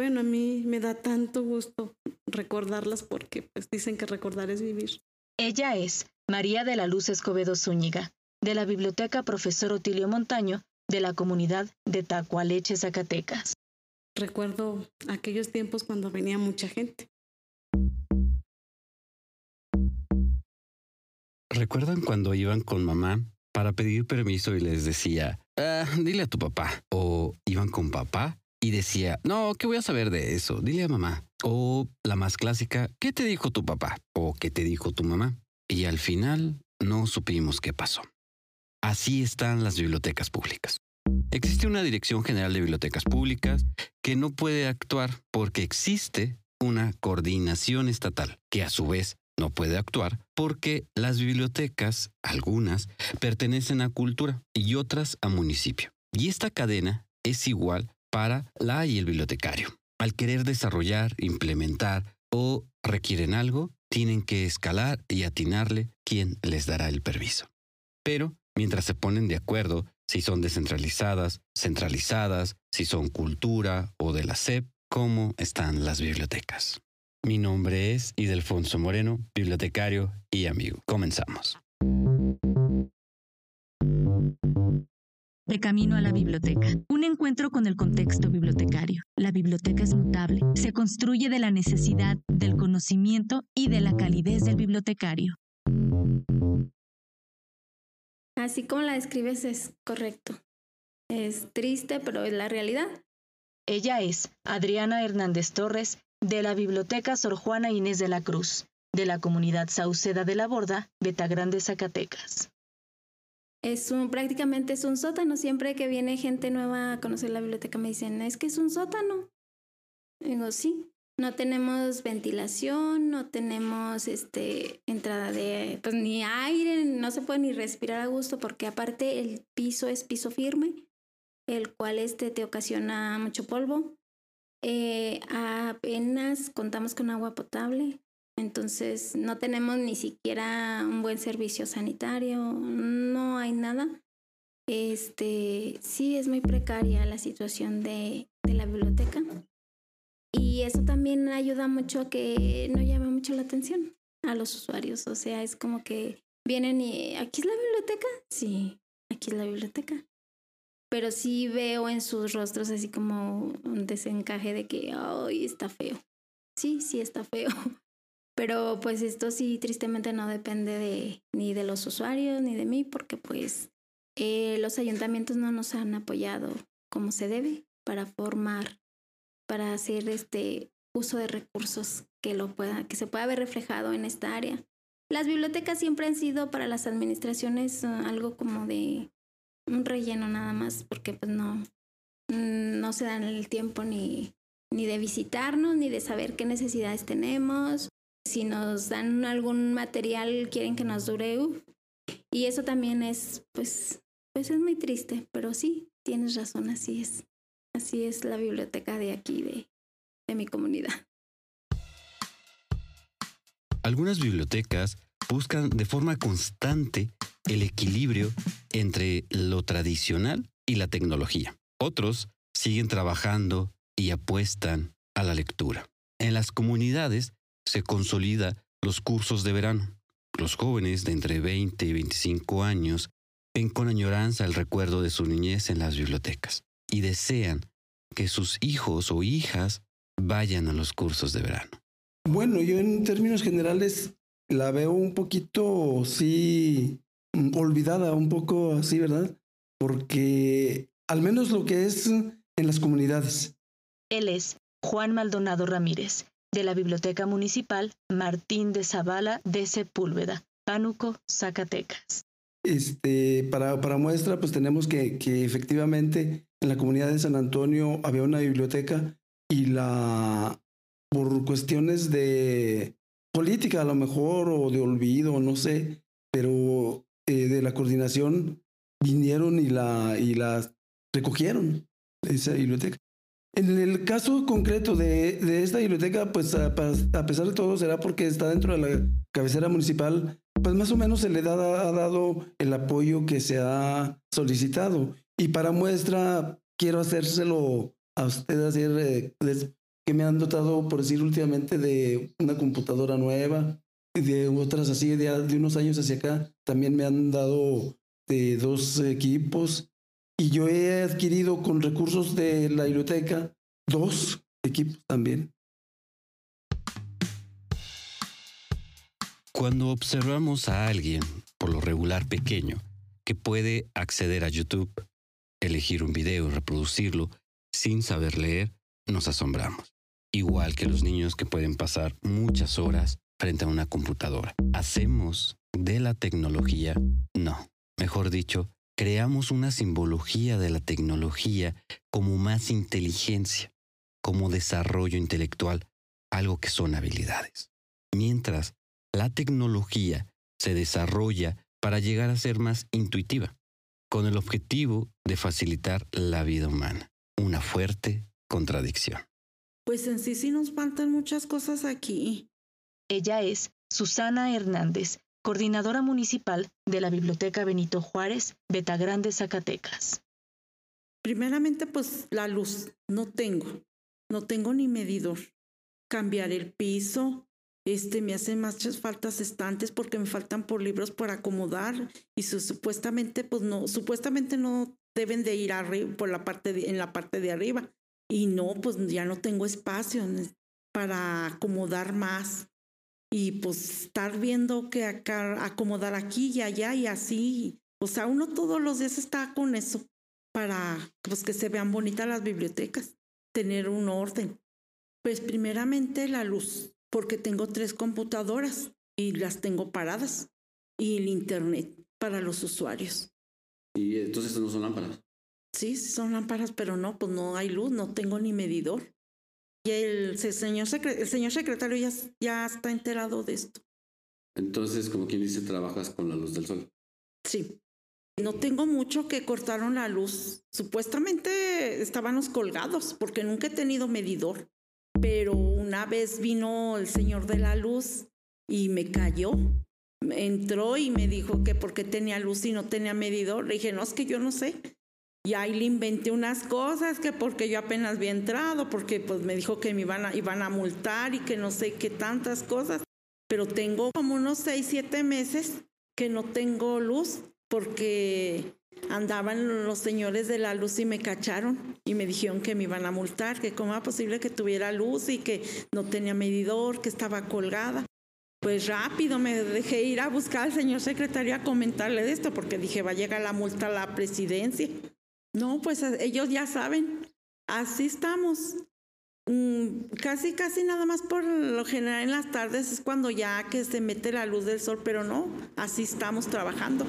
bueno, a mí me da tanto gusto recordarlas porque pues dicen que recordar es vivir. Ella es María de la Luz Escobedo Zúñiga, de la Biblioteca Profesor Otilio Montaño, de la comunidad de Tacualeche, Zacatecas. Recuerdo aquellos tiempos cuando venía mucha gente. ¿Recuerdan cuando iban con mamá para pedir permiso y les decía, ah, dile a tu papá? O iban con papá y decía, no, ¿qué voy a saber de eso? Dile a mamá. O la más clásica, ¿qué te dijo tu papá? O ¿qué te dijo tu mamá? Y al final no supimos qué pasó. Así están las bibliotecas públicas. Existe una Dirección General de Bibliotecas Públicas que no puede actuar porque existe una coordinación estatal que a su vez no puede actuar porque las bibliotecas, algunas, pertenecen a cultura y otras a municipio. Y esta cadena es igual para la y el bibliotecario. Al querer desarrollar, implementar o requieren algo, tienen que escalar y atinarle quién les dará el permiso. Pero mientras se ponen de acuerdo si son descentralizadas, centralizadas, si son cultura o de la SEP, cómo están las bibliotecas. Mi nombre es Idelfonso Moreno, bibliotecario y amigo. Comenzamos. De camino a la biblioteca. Un encuentro con el contexto bibliotecario. La biblioteca es mutable. Se construye de la necesidad, del conocimiento y de la calidez del bibliotecario. Así como la describes es correcto. Es triste, pero es la realidad. Ella es Adriana Hernández Torres, de la Biblioteca Sor Juana Inés de la Cruz, de la comunidad Sauceda de la Borda, Betagrande, Zacatecas. Es un, prácticamente es un sótano. Siempre que viene gente nueva a conocer la biblioteca me dicen, es que es un sótano. Digo, sí. No tenemos ventilación, no tenemos este entrada de pues ni aire, no se puede ni respirar a gusto porque aparte el piso es piso firme, el cual este te ocasiona mucho polvo. Eh, apenas contamos con agua potable, entonces no tenemos ni siquiera un buen servicio sanitario, no hay nada. Este, sí es muy precaria la situación de, de la biblioteca. Y eso también ayuda mucho a que no llame mucho la atención a los usuarios. O sea, es como que vienen y aquí es la biblioteca. Sí, aquí es la biblioteca. Pero sí veo en sus rostros así como un desencaje de que, ay, está feo. Sí, sí está feo. Pero pues esto sí tristemente no depende de ni de los usuarios ni de mí porque pues eh, los ayuntamientos no nos han apoyado como se debe para formar, para hacer este uso de recursos que lo pueda, que se pueda ver reflejado en esta área. Las bibliotecas siempre han sido para las administraciones uh, algo como de un relleno nada más, porque pues no, no se dan el tiempo ni, ni de visitarnos, ni de saber qué necesidades tenemos, si nos dan algún material, quieren que nos dure. y eso también es, pues, pues es muy triste, pero sí, tienes razón, así es. Así es la biblioteca de aquí, de, de mi comunidad. Algunas bibliotecas buscan de forma constante el equilibrio entre lo tradicional y la tecnología. Otros siguen trabajando y apuestan a la lectura. En las comunidades se consolida los cursos de verano. Los jóvenes de entre 20 y 25 años ven con añoranza el recuerdo de su niñez en las bibliotecas y desean que sus hijos o hijas vayan a los cursos de verano. Bueno, yo en términos generales la veo un poquito, sí, olvidada, un poco así, ¿verdad? Porque al menos lo que es en las comunidades. Él es Juan Maldonado Ramírez, de la Biblioteca Municipal Martín de Zavala de Sepúlveda, Pánuco, Zacatecas. Este, para, para muestra, pues tenemos que, que efectivamente en la comunidad de San Antonio había una biblioteca y la, por cuestiones de política a lo mejor o de olvido, no sé, pero eh, de la coordinación vinieron y la, y la recogieron, esa biblioteca. En el caso concreto de, de esta biblioteca, pues a, a, pesar de todo será porque está dentro de la cabecera municipal, pues más o menos se le da, ha dado el apoyo que se ha solicitado. Y para muestra, quiero hacérselo a usted, hacer, eh, que me han dotado, por decir últimamente, de una computadora nueva, y de otras así, de, de unos años hacia acá, también me han dado de dos equipos. Y yo he adquirido con recursos de la biblioteca dos equipos también. Cuando observamos a alguien, por lo regular pequeño, que puede acceder a YouTube, elegir un video y reproducirlo sin saber leer, nos asombramos. Igual que los niños que pueden pasar muchas horas frente a una computadora. ¿Hacemos de la tecnología? No. Mejor dicho, creamos una simbología de la tecnología como más inteligencia, como desarrollo intelectual, algo que son habilidades. Mientras la tecnología se desarrolla para llegar a ser más intuitiva, con el objetivo de facilitar la vida humana. Una fuerte contradicción. Pues en sí sí nos faltan muchas cosas aquí. Ella es Susana Hernández, coordinadora municipal de la Biblioteca Benito Juárez, Betagrande, Zacatecas. Primeramente, pues la luz. No tengo. No tengo ni medidor. Cambiar el piso, este, me hacen muchas faltas estantes porque me faltan por libros por acomodar y supuestamente, pues no, supuestamente no deben de ir arriba, por la parte en la parte de arriba. Y no, pues ya no tengo espacio para acomodar más. Y pues estar viendo que acá, acomodar aquí y allá y así. O sea, uno todos los días está con eso para pues, que se vean bonitas las bibliotecas, tener un orden. Pues primeramente la luz porque tengo tres computadoras y las tengo paradas y el internet para los usuarios. ¿Y entonces no son lámparas? Sí, son lámparas, pero no, pues no hay luz, no tengo ni medidor. Y el, señor, el señor secretario ya, ya está enterado de esto. Entonces, como quien dice, trabajas con la luz del sol. Sí. No tengo mucho que cortaron la luz. Supuestamente estábamos colgados porque nunca he tenido medidor pero una vez vino el Señor de la Luz y me cayó. Entró y me dijo que porque tenía luz y no tenía medidor. Le dije, no, es que yo no sé. Y ahí le inventé unas cosas que porque yo apenas había entrado, porque pues me dijo que me iban a, iban a multar y que no sé qué tantas cosas. Pero tengo como unos seis, siete meses que no tengo luz porque andaban los señores de la luz y me cacharon y me dijeron que me iban a multar, que cómo era posible que tuviera luz y que no tenía medidor, que estaba colgada. Pues rápido me dejé ir a buscar al señor secretario a comentarle de esto, porque dije, va a llegar la multa a la presidencia. No, pues ellos ya saben, así estamos. Mm, casi, casi nada más por lo general en las tardes es cuando ya que se mete la luz del sol, pero no, así estamos trabajando.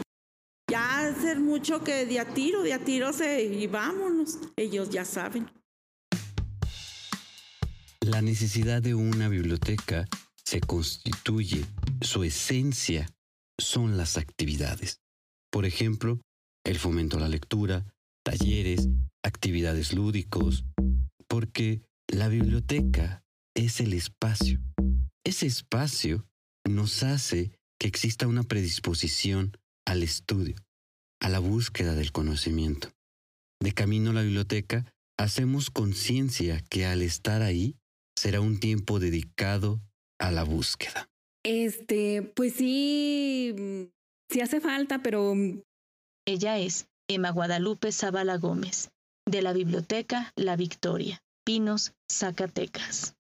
Ya hacer mucho que de a tiro, de a tiro se y vámonos. Ellos ya saben. La necesidad de una biblioteca se constituye, su esencia son las actividades. Por ejemplo, el fomento a la lectura, talleres, actividades lúdicos, porque la biblioteca es el espacio. Ese espacio nos hace que exista una predisposición al estudio, a la búsqueda del conocimiento. De camino a la biblioteca, hacemos conciencia que al estar ahí será un tiempo dedicado a la búsqueda. Este, pues sí, sí hace falta, pero... Ella es Emma Guadalupe Zavala Gómez, de la Biblioteca La Victoria, Pinos, Zacatecas.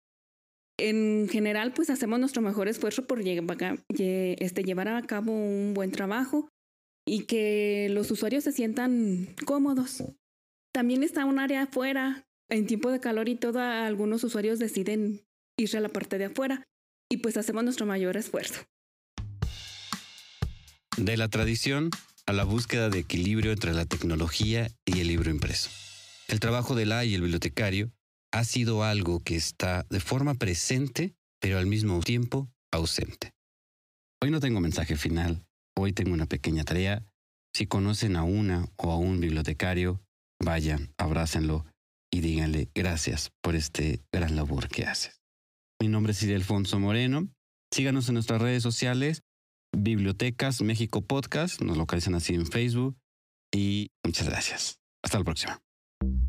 En general, pues hacemos nuestro mejor esfuerzo por este, llevar a cabo un buen trabajo y que los usuarios se sientan cómodos. También está un área afuera. En tiempo de calor y todo, algunos usuarios deciden irse a la parte de afuera y pues hacemos nuestro mayor esfuerzo. De la tradición a la búsqueda de equilibrio entre la tecnología y el libro impreso. El trabajo de la y el bibliotecario ha sido algo que está de forma presente, pero al mismo tiempo ausente. Hoy no tengo mensaje final, Hoy tengo una pequeña tarea. Si conocen a una o a un bibliotecario, vayan, abrácenlo y díganle gracias por este gran labor que haces. Mi nombre es Alfonso Moreno. Síganos en nuestras redes sociales, Bibliotecas México Podcast, nos localizan así en Facebook y muchas gracias. Hasta la próxima.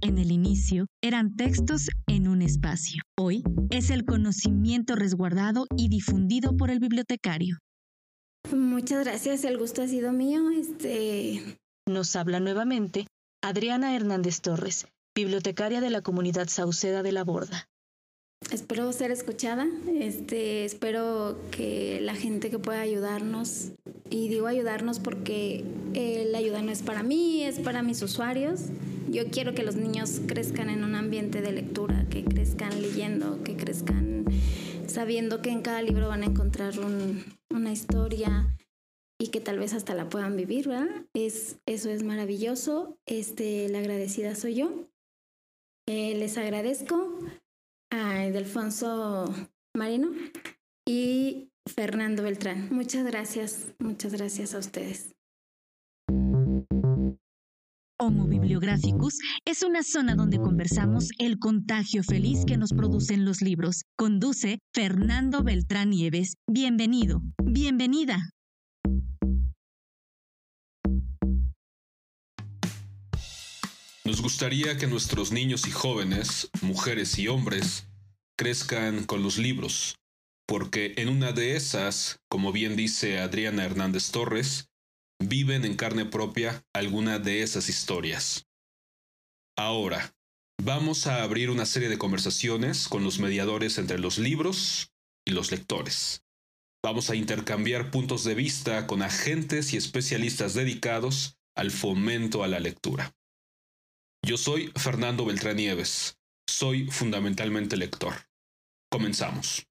En el inicio eran textos en un espacio. Hoy es el conocimiento resguardado y difundido por el bibliotecario. Muchas gracias, el gusto ha sido mío. Este nos habla nuevamente Adriana Hernández Torres, bibliotecaria de la comunidad Sauceda de la Borda. Espero ser escuchada, este, espero que la gente que pueda ayudarnos, y digo ayudarnos porque la ayuda no es para mí, es para mis usuarios. Yo quiero que los niños crezcan en un ambiente de lectura, que crezcan leyendo, que crezcan sabiendo que en cada libro van a encontrar una historia y que tal vez hasta la puedan vivir, ¿verdad? Es, eso es maravilloso. Este, la agradecida soy yo. Eh, les agradezco a Delfonso Marino y Fernando Beltrán. Muchas gracias, muchas gracias a ustedes. Homo Bibliográficus es una zona donde conversamos el contagio feliz que nos producen los libros. Conduce Fernando Beltrán Nieves. Bienvenido, bienvenida. Nos gustaría que nuestros niños y jóvenes, mujeres y hombres, crezcan con los libros, porque en una de esas, como bien dice Adriana Hernández Torres, viven en carne propia alguna de esas historias. Ahora, vamos a abrir una serie de conversaciones con los mediadores entre los libros y los lectores. Vamos a intercambiar puntos de vista con agentes y especialistas dedicados al fomento a la lectura. Yo soy Fernando Beltrán Nieves. Soy fundamentalmente lector. Comenzamos.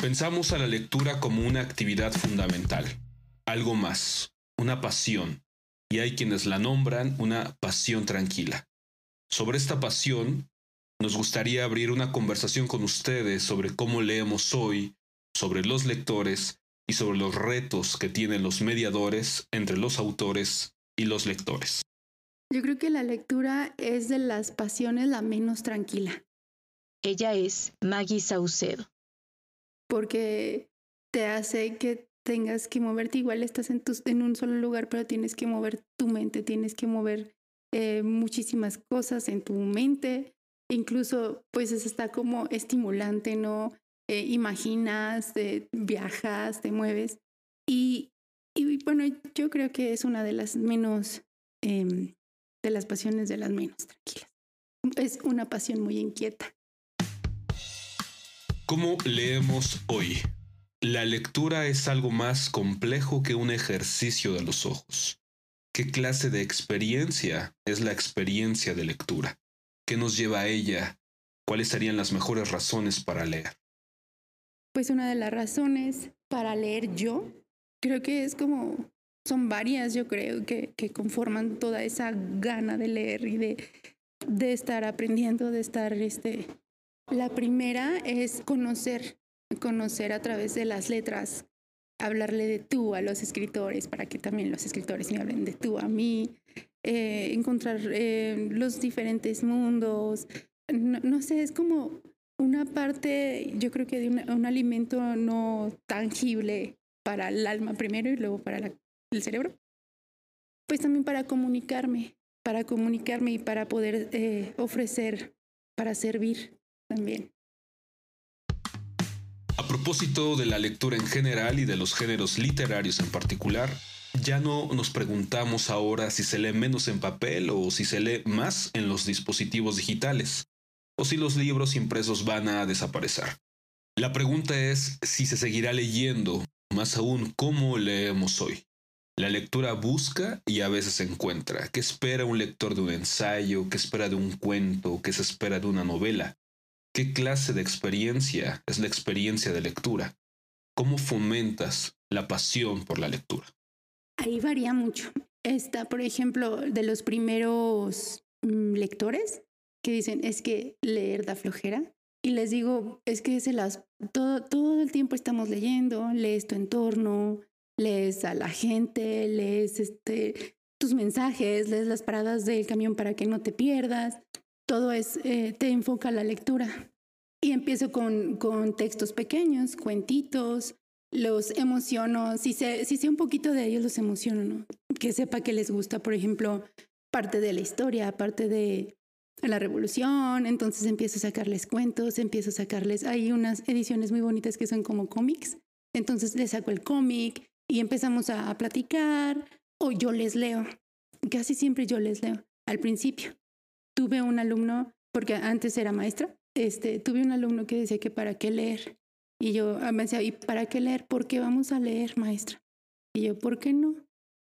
Pensamos a la lectura como una actividad fundamental, algo más, una pasión, y hay quienes la nombran una pasión tranquila. Sobre esta pasión nos gustaría abrir una conversación con ustedes sobre cómo leemos hoy, sobre los lectores y sobre los retos que tienen los mediadores entre los autores y los lectores. Yo creo que la lectura es de las pasiones la menos tranquila. Ella es Maggie Saucedo. Porque te hace que tengas que moverte, igual estás en, en un solo lugar, pero tienes que mover tu mente, tienes que mover eh, muchísimas cosas en tu mente, incluso pues está como estimulante, ¿no? Eh, imaginas, viajas, te mueves. Y, y, bueno, yo creo que es una de las menos, em, de las pasiones de las menos tranquilas. Es una pasión muy inquieta. ¿Cómo leemos hoy? La lectura es algo más complejo que un ejercicio de los ojos. ¿Qué clase de experiencia es la experiencia de lectura? ¿Qué nos lleva a ella? ¿Cuáles serían las mejores razones para leer? Pues una de las razones para leer yo, creo que es como, son varias, yo creo, que, que conforman toda esa gana de leer y de, de estar aprendiendo, de estar, este, la primera es conocer, conocer a través de las letras, hablarle de tú a los escritores para que también los escritores me hablen de tú a mí, eh, encontrar eh, los diferentes mundos. No, sé, es como una parte, yo creo que de un alimento no tangible para el alma primero y luego para el cerebro. Pues también para comunicarme, para comunicarme y para poder eh, ofrecer, para servir también. A propósito de la lectura en general y de los géneros literarios en particular, ya no nos preguntamos ahora si se lee menos en papel o si se lee más en los dispositivos digitales, o si los libros impresos van a desaparecer. La pregunta es si se seguirá leyendo, más aún cómo leemos hoy. La lectura busca y a veces encuentra. ¿Qué espera un lector de un ensayo? ¿Qué espera de un cuento? ¿Qué se espera de una novela? ¿Qué clase de experiencia es la experiencia de lectura? ¿Cómo fomentas la pasión por la lectura? Ahí varía mucho. Está, por ejemplo, de los primeros mm, lectores que dicen, es que leer da flojera. Y les digo, es que se las, todo, todo el tiempo estamos leyendo, lees tu entorno, lees a la gente, lees este, tus mensajes, lees las paradas del camión para que no te pierdas. Todo es, eh, te enfoca la lectura. Y empiezo con, con textos pequeños, cuentitos, los emociono, si sé, si sé un poquito de ellos, los emociono, ¿no? Que sepa que les gusta, por ejemplo, parte de la historia, parte de la revolución, entonces empiezo a sacarles cuentos, empiezo a sacarles, hay unas ediciones muy bonitas que son como cómics, entonces les saco el cómic y empezamos a, a platicar o yo les leo, casi siempre yo les leo al principio. Tuve un alumno, porque antes era maestra, este, tuve un alumno que decía que para qué leer. Y yo ah, me decía, ¿y para qué leer? ¿Por qué vamos a leer, maestra? Y yo, ¿por qué no?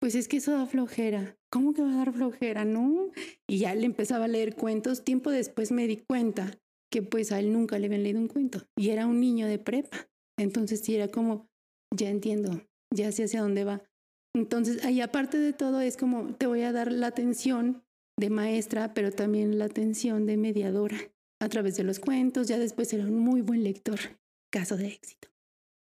Pues es que eso da flojera. ¿Cómo que va a dar flojera? No. Y ya le empezaba a leer cuentos. Tiempo después me di cuenta que pues a él nunca le habían leído un cuento. Y era un niño de prepa. Entonces sí era como, ya entiendo, ya sé hacia dónde va. Entonces ahí aparte de todo es como, te voy a dar la atención de maestra, pero también la atención de mediadora a través de los cuentos. Ya después era un muy buen lector, caso de éxito.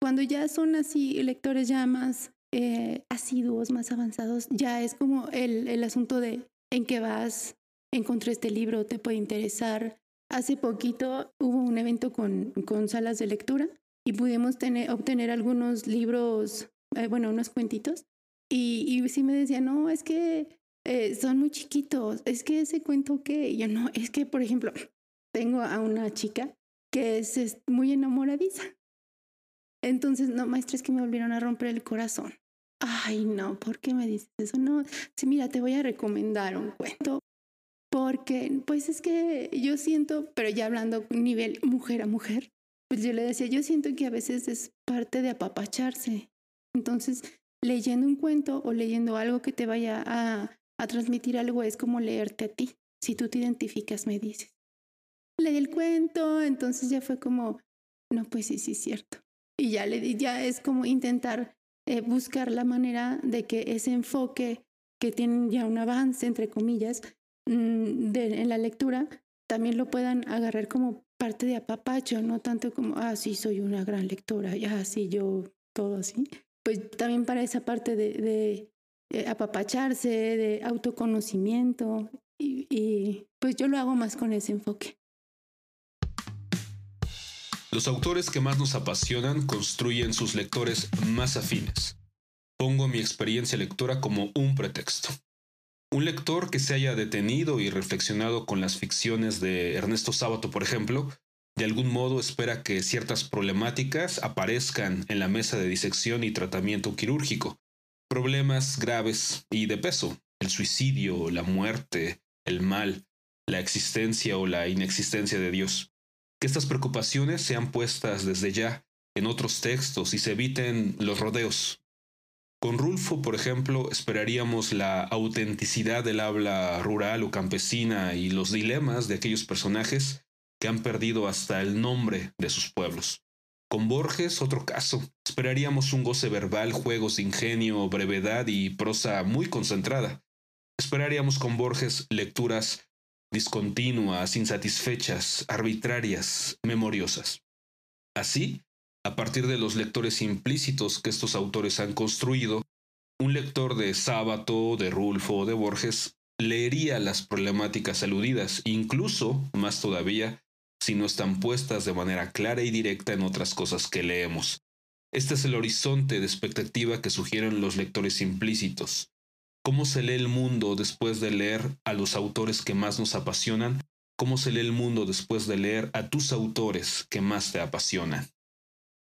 Cuando ya son así lectores ya más eh, asiduos, más avanzados, ya es como el, el asunto de en qué vas, encontré este libro, te puede interesar. Hace poquito hubo un evento con, con salas de lectura y pudimos tener, obtener algunos libros, eh, bueno, unos cuentitos. Y, y sí me decía, no, es que eh, son muy chiquitos, es que ese cuento que, yo no, es que, por ejemplo, tengo a una chica que es, muy enamoradiza. Entonces, no, maestra, es que me volvieron a romper el corazón. Ay, no, ¿por qué me dices eso? No, sí, mira, te voy a recomendar un cuento. Porque, pues es que yo siento, pero ya hablando nivel mujer a mujer, pues yo le decía, yo siento que a veces es parte de apapacharse. Entonces, leyendo un cuento o leyendo algo que te vaya a, a transmitir algo es como leerte a ti. Si tú te identificas, me dices leí el cuento, entonces ya fue como, no, pues sí, sí es cierto. Y ya, le, ya es como intentar eh, buscar la manera de que ese enfoque que tienen ya un avance, entre comillas, mm, de, en la lectura, también lo puedan agarrar como parte de apapacho, no tanto como, ah, sí, soy una gran lectora, ya, sí, yo, todo así. Pues también para esa parte de, de eh, apapacharse, de autoconocimiento, y pues yo lo hago más con ese enfoque. Los autores que más nos apasionan construyen sus lectores más afines. Pongo mi experiencia lectora como un pretexto. Un lector que se haya detenido y reflexionado con las ficciones de Ernesto Sábato, por ejemplo, de algún modo espera que ciertas problemáticas aparezcan en la mesa de disección y tratamiento quirúrgico. Problemas graves y de peso, el suicidio, la muerte, el mal, la existencia o la inexistencia de Dios que estas preocupaciones sean puestas desde ya en otros textos y se eviten los rodeos. Con Rulfo, por ejemplo, esperaríamos la autenticidad del habla rural o campesina y los dilemas de aquellos personajes que han perdido hasta el nombre de sus pueblos. Con Borges, otro caso. Esperaríamos un goce verbal, juegos de ingenio, brevedad y prosa muy concentrada. Esperaríamos con Borges lecturas discontinuas, insatisfechas, arbitrarias, memoriosas. Así, a partir de los lectores implícitos que estos autores han construido, un lector de Sábato, de Rulfo o de Borges leería las problemáticas aludidas, incluso, más todavía, si no están puestas de manera clara y directa en otras cosas que leemos. Este es el horizonte de expectativa que sugieren los lectores implícitos, ¿Cómo se lee el mundo después de leer a los autores que más nos apasionan? ¿Cómo se lee el mundo después de leer a tus autores que más te apasionan?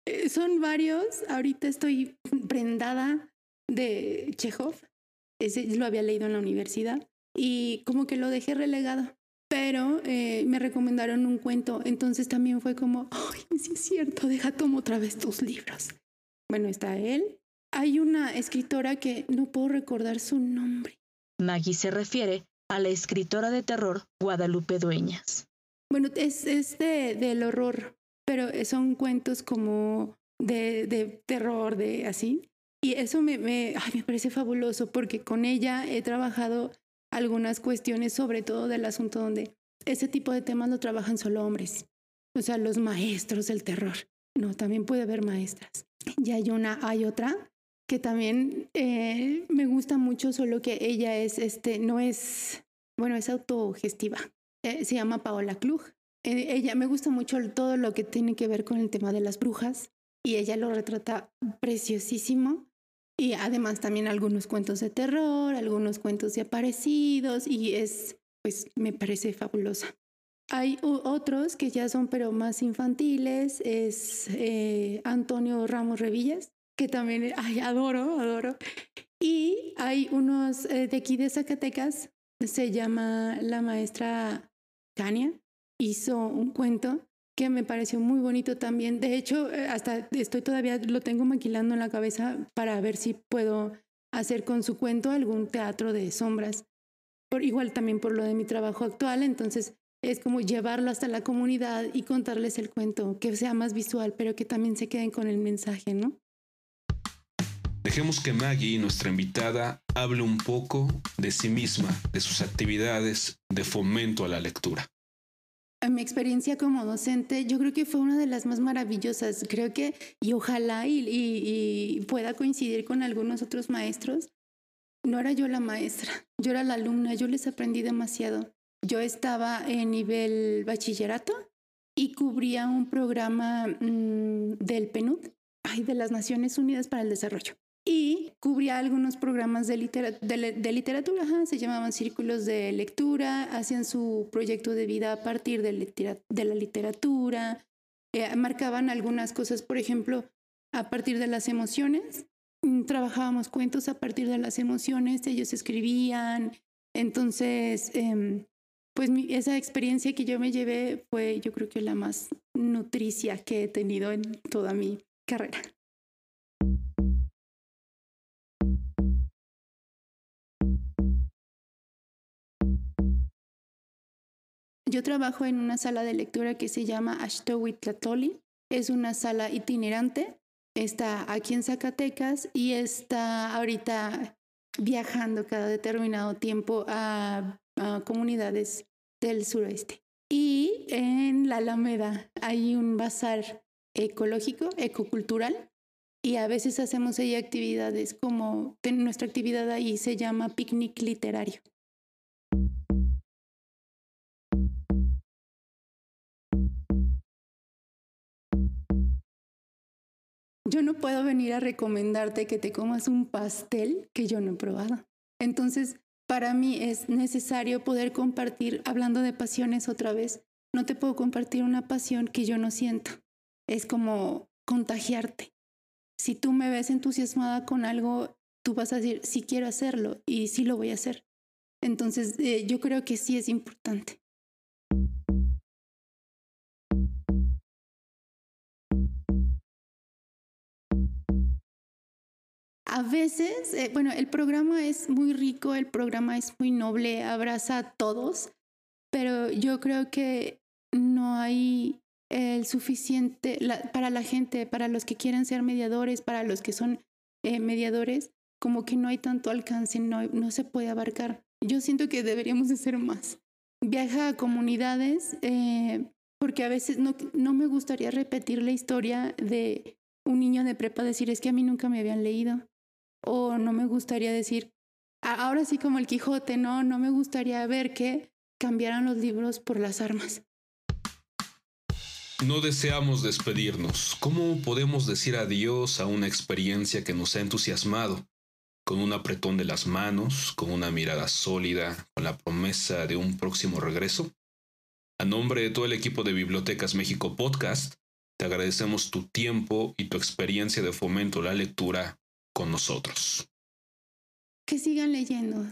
Eh, son varios. Ahorita estoy prendada de Chekhov. Ese lo había leído en la universidad y como que lo dejé relegado. Pero eh, me recomendaron un cuento, entonces también fue como, ay, sí es cierto, deja tomo otra vez tus libros. Bueno, está él, hay una escritora que no puedo recordar su nombre. Maggie se refiere a la escritora de terror Guadalupe Dueñas. Bueno, es, es de, del horror, pero son cuentos como de, de terror, de así. Y eso me, me, ay, me parece fabuloso porque con ella he trabajado algunas cuestiones, sobre todo del asunto donde ese tipo de temas no trabajan solo hombres, o sea, los maestros del terror. No, también puede haber maestras. Y hay una, hay otra que también eh, me gusta mucho, solo que ella es, este, no es, bueno, es autogestiva. Eh, se llama Paola Klug. Eh, ella me gusta mucho todo lo que tiene que ver con el tema de las brujas y ella lo retrata preciosísimo. Y además también algunos cuentos de terror, algunos cuentos de aparecidos y es, pues me parece fabulosa. Hay otros que ya son pero más infantiles, es Antonio Ramos Revillas, que también, ay, adoro, adoro. Y hay unos eh, de aquí de Zacatecas, se llama la maestra Cania, hizo un cuento que me pareció muy bonito también. De hecho, eh, hasta estoy todavía, lo tengo maquilando en la cabeza para ver si puedo hacer con su cuento algún teatro de sombras. Por, igual también por lo de mi trabajo actual, entonces es como llevarlo hasta la comunidad y contarles el cuento, que sea más visual, pero que también se queden con el mensaje, ¿no? Dejemos que Maggie, nuestra invitada, hable un poco de sí misma, de sus actividades de fomento a la lectura. Mi experiencia como docente, yo creo que fue una de las más maravillosas. Creo que, y ojalá y, y pueda coincidir con algunos otros maestros, no era yo la maestra, yo era la alumna, yo les aprendí demasiado. Yo estaba en nivel bachillerato y cubría un programa mm, del PNUD, ay, de las Naciones Unidas para el Desarrollo. Y cubría algunos programas de, literatura, se llamaban círculos de lectura, hacían su proyecto de vida a partir de, la literatura, eh, marcaban algunas cosas, por ejemplo, a partir de las emociones. Mm, trabajábamos cuentos a partir de las emociones, ellos escribían, entonces eh, pues esa experiencia que yo me llevé fue yo creo que la más nutricia que he tenido en toda mi carrera. Yo trabajo en una sala de lectura que se llama Ashtowitlatoli. Es una sala itinerante. Está aquí en Zacatecas y está ahorita viajando cada determinado tiempo a, comunidades del suroeste. Y en la Alameda hay un bazar ecológico, ecocultural, y a veces hacemos ahí actividades como nuestra actividad ahí se llama picnic literario. Yo no puedo venir a recomendarte que te comas un pastel que yo no he probado. Entonces, para mí es necesario poder compartir, hablando de pasiones otra vez, no te puedo compartir una pasión que yo no siento. Es como contagiarte. Si tú me ves entusiasmada con algo, tú vas a decir, sí quiero hacerlo y sí lo voy a hacer. Entonces, eh, yo creo que sí es importante. A veces, eh, bueno, el programa es muy rico, el programa es muy noble, abraza a todos, pero yo creo que no hay el suficiente para la gente, para los que quieren ser mediadores, para los que son eh, mediadores, como que no hay tanto alcance, no, no se puede abarcar. Yo siento que deberíamos de ser más. Viaja a comunidades, eh, porque a veces no, no me gustaría repetir la historia de un niño de prepa decir, es que a mí nunca me habían leído o no me gustaría decir, ahora sí como el Quijote, no, no me gustaría ver que cambiaran los libros por las armas. No deseamos despedirnos. ¿Cómo podemos decir adiós a una experiencia que nos ha entusiasmado? Con un apretón de las manos, con una mirada sólida, con la promesa de un próximo regreso. A nombre de todo el equipo de Bibliotecas México Podcast, te agradecemos tu tiempo y tu experiencia de fomento a la lectura con nosotros. Que sigan leyendo,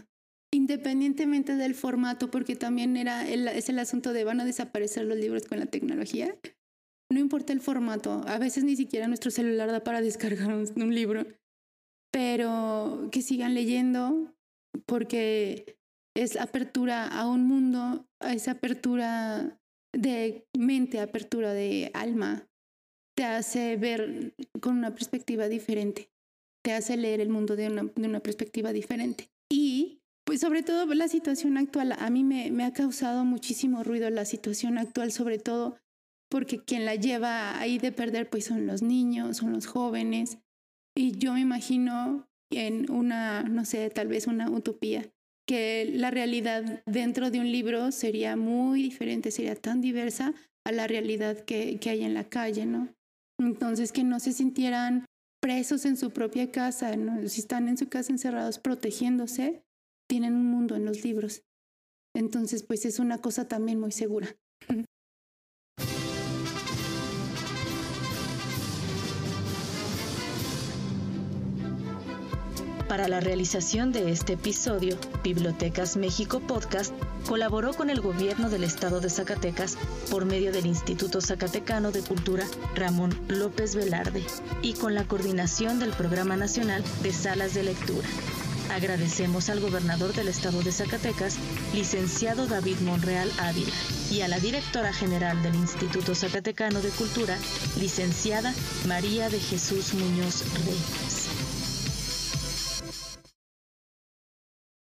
independientemente del formato, porque también era el, es el asunto de van a desaparecer los libros con la tecnología. No importa el formato, a veces ni siquiera nuestro celular da para descargar un libro, pero que sigan leyendo porque es apertura a un mundo, es apertura de mente, apertura de alma, te hace ver con una perspectiva diferente te hace leer el mundo de una, de una perspectiva diferente. Y pues sobre todo la situación actual, a mí me, me ha causado muchísimo ruido la situación actual, sobre todo porque quien la lleva ahí de perder pues son los niños, son los jóvenes. Y yo me imagino en una, no sé, tal vez una utopía, que la realidad dentro de un libro sería muy diferente, sería tan diversa a la realidad que, que hay en la calle, ¿no? Entonces, que no se sintieran presos en su propia casa, ¿no? si están en su casa encerrados protegiéndose, tienen un mundo en los libros. Entonces, pues es una cosa también muy segura. Para la realización de este episodio, Bibliotecas México Podcast colaboró con el gobierno del estado de Zacatecas por medio del Instituto Zacatecano de Cultura Ramón López Velarde y con la coordinación del Programa Nacional de Salas de Lectura. Agradecemos al gobernador del estado de Zacatecas, licenciado David Monreal Ávila, y a la directora general del Instituto Zacatecano de Cultura, licenciada María de Jesús Muñoz Rey.